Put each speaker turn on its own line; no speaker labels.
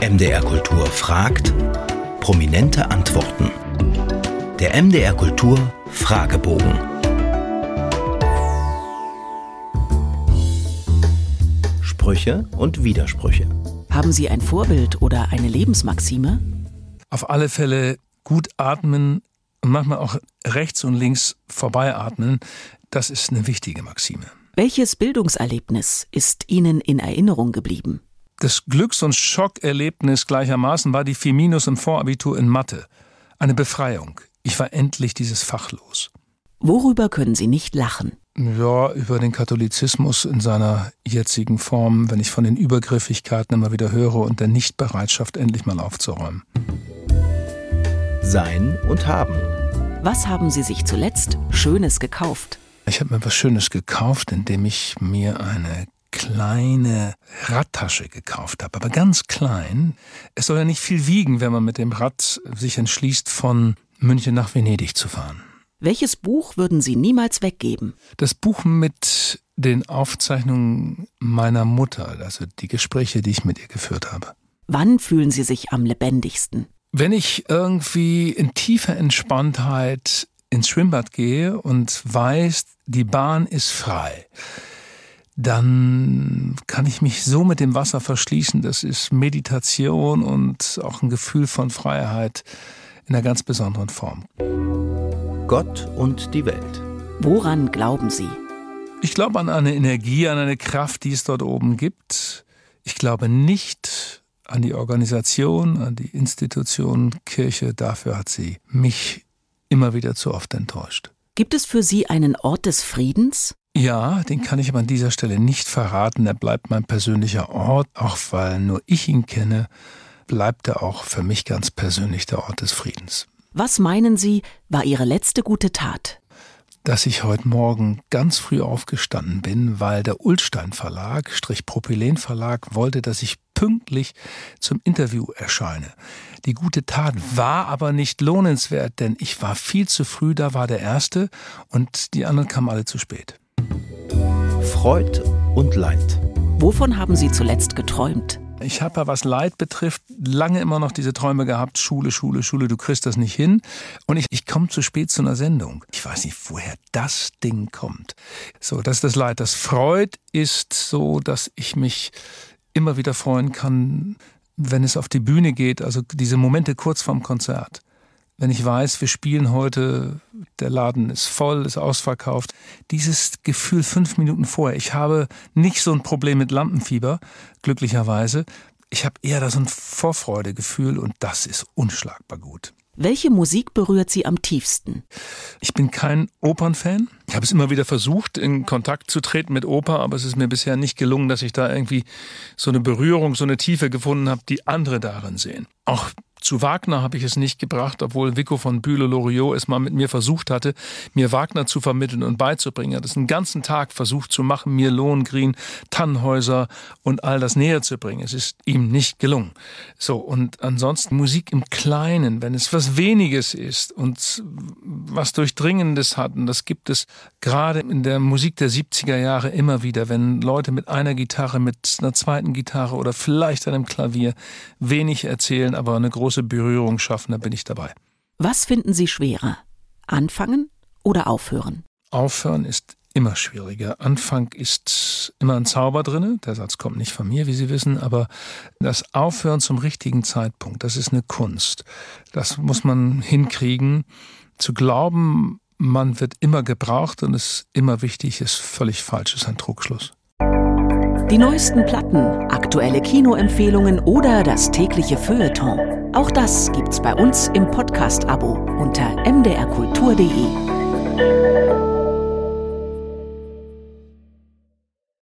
MDR Kultur fragt, prominente Antworten. Der MDR Kultur Fragebogen. Sprüche und Widersprüche.
Haben Sie ein Vorbild oder eine Lebensmaxime?
Auf alle Fälle gut atmen und manchmal auch rechts und links vorbeiatmen, das ist eine wichtige Maxime.
Welches Bildungserlebnis ist Ihnen in Erinnerung geblieben?
Das Glücks- und Schockerlebnis gleichermaßen war die 4 Minus im Vorabitur in Mathe. Eine Befreiung. Ich war endlich dieses Fach los.
Worüber können Sie nicht lachen?
Ja, über den Katholizismus in seiner jetzigen Form, wenn ich von den Übergriffigkeiten immer wieder höre und der Nichtbereitschaft, endlich mal aufzuräumen.
Sein und haben.
Was haben Sie sich zuletzt Schönes gekauft?
Ich habe mir was Schönes gekauft, indem ich mir eine kleine Radtasche gekauft habe, aber ganz klein. Es soll ja nicht viel wiegen, wenn man mit dem Rad sich entschließt, von München nach Venedig zu fahren.
Welches Buch würden Sie niemals weggeben?
Das Buch mit den Aufzeichnungen meiner Mutter, also die Gespräche, die ich mit ihr geführt habe.
Wann fühlen Sie sich am lebendigsten?
Wenn ich irgendwie in tiefer Entspanntheit ins Schwimmbad gehe und weiß, die Bahn ist frei, dann kann ich mich so mit dem Wasser verschließen. Das ist Meditation und auch ein Gefühl von Freiheit in einer ganz besonderen Form.
Gott und die Welt.
Woran glauben Sie?
Ich glaube an eine Energie, an eine Kraft, die es dort oben gibt. Ich glaube nicht an die Organisation, an die Institution Kirche. Dafür hat sie mich immer wieder zu oft enttäuscht.
Gibt es für Sie einen Ort des Friedens?
Ja, den kann ich aber an dieser Stelle nicht verraten. Er bleibt mein persönlicher Ort, auch weil nur ich ihn kenne, bleibt er auch für mich ganz persönlich der Ort des Friedens.
Was meinen Sie, war Ihre letzte gute Tat?
Dass ich heute Morgen ganz früh aufgestanden bin, weil der Ulstein Verlag, Strich Propylen Verlag, wollte, dass ich pünktlich zum Interview erscheine. Die gute Tat war aber nicht lohnenswert, denn ich war viel zu früh, da war der Erste und die anderen kamen alle zu spät.
Freud und Leid.
Wovon haben Sie zuletzt geträumt?
Ich habe, was Leid betrifft, lange immer noch diese Träume gehabt, Schule, Schule, Schule, du kriegst das nicht hin. Und ich, ich komme zu spät zu einer Sendung. Ich weiß nicht, woher das Ding kommt. So, das ist das Leid. Das Freud ist so, dass ich mich immer wieder freuen kann, wenn es auf die Bühne geht, also diese Momente kurz vorm Konzert wenn ich weiß, wir spielen heute, der Laden ist voll, ist ausverkauft. Dieses Gefühl fünf Minuten vorher. Ich habe nicht so ein Problem mit Lampenfieber, glücklicherweise. Ich habe eher da so ein Vorfreudegefühl und das ist unschlagbar gut.
Welche Musik berührt Sie am tiefsten?
Ich bin kein Opernfan. Ich habe es immer wieder versucht, in Kontakt zu treten mit Oper, aber es ist mir bisher nicht gelungen, dass ich da irgendwie so eine Berührung, so eine Tiefe gefunden habe, die andere darin sehen. Auch zu Wagner habe ich es nicht gebracht, obwohl Vico von Bülow-Loriot es mal mit mir versucht hatte, mir Wagner zu vermitteln und beizubringen. Er hat es einen ganzen Tag versucht zu machen, mir Lohengrin, Tannhäuser und all das näher zu bringen. Es ist ihm nicht gelungen. So, und ansonsten Musik im Kleinen, wenn es was Weniges ist und was Durchdringendes hat, und das gibt es gerade in der Musik der 70er Jahre immer wieder, wenn Leute mit einer Gitarre, mit einer zweiten Gitarre oder vielleicht einem Klavier wenig erzählen, aber eine große große Berührung schaffen, da bin ich dabei.
Was finden Sie schwerer? Anfangen oder aufhören?
Aufhören ist immer schwieriger. Anfang ist immer ein Zauber drin. Der Satz kommt nicht von mir, wie Sie wissen, aber das Aufhören zum richtigen Zeitpunkt, das ist eine Kunst. Das muss man hinkriegen. Zu glauben, man wird immer gebraucht und es immer wichtig ist, völlig falsch, ist ein Trugschluss.
Die neuesten Platten, aktuelle Kinoempfehlungen oder das tägliche Feuilleton. Auch das gibt's bei uns im Podcast-Abo unter mdrkultur.de.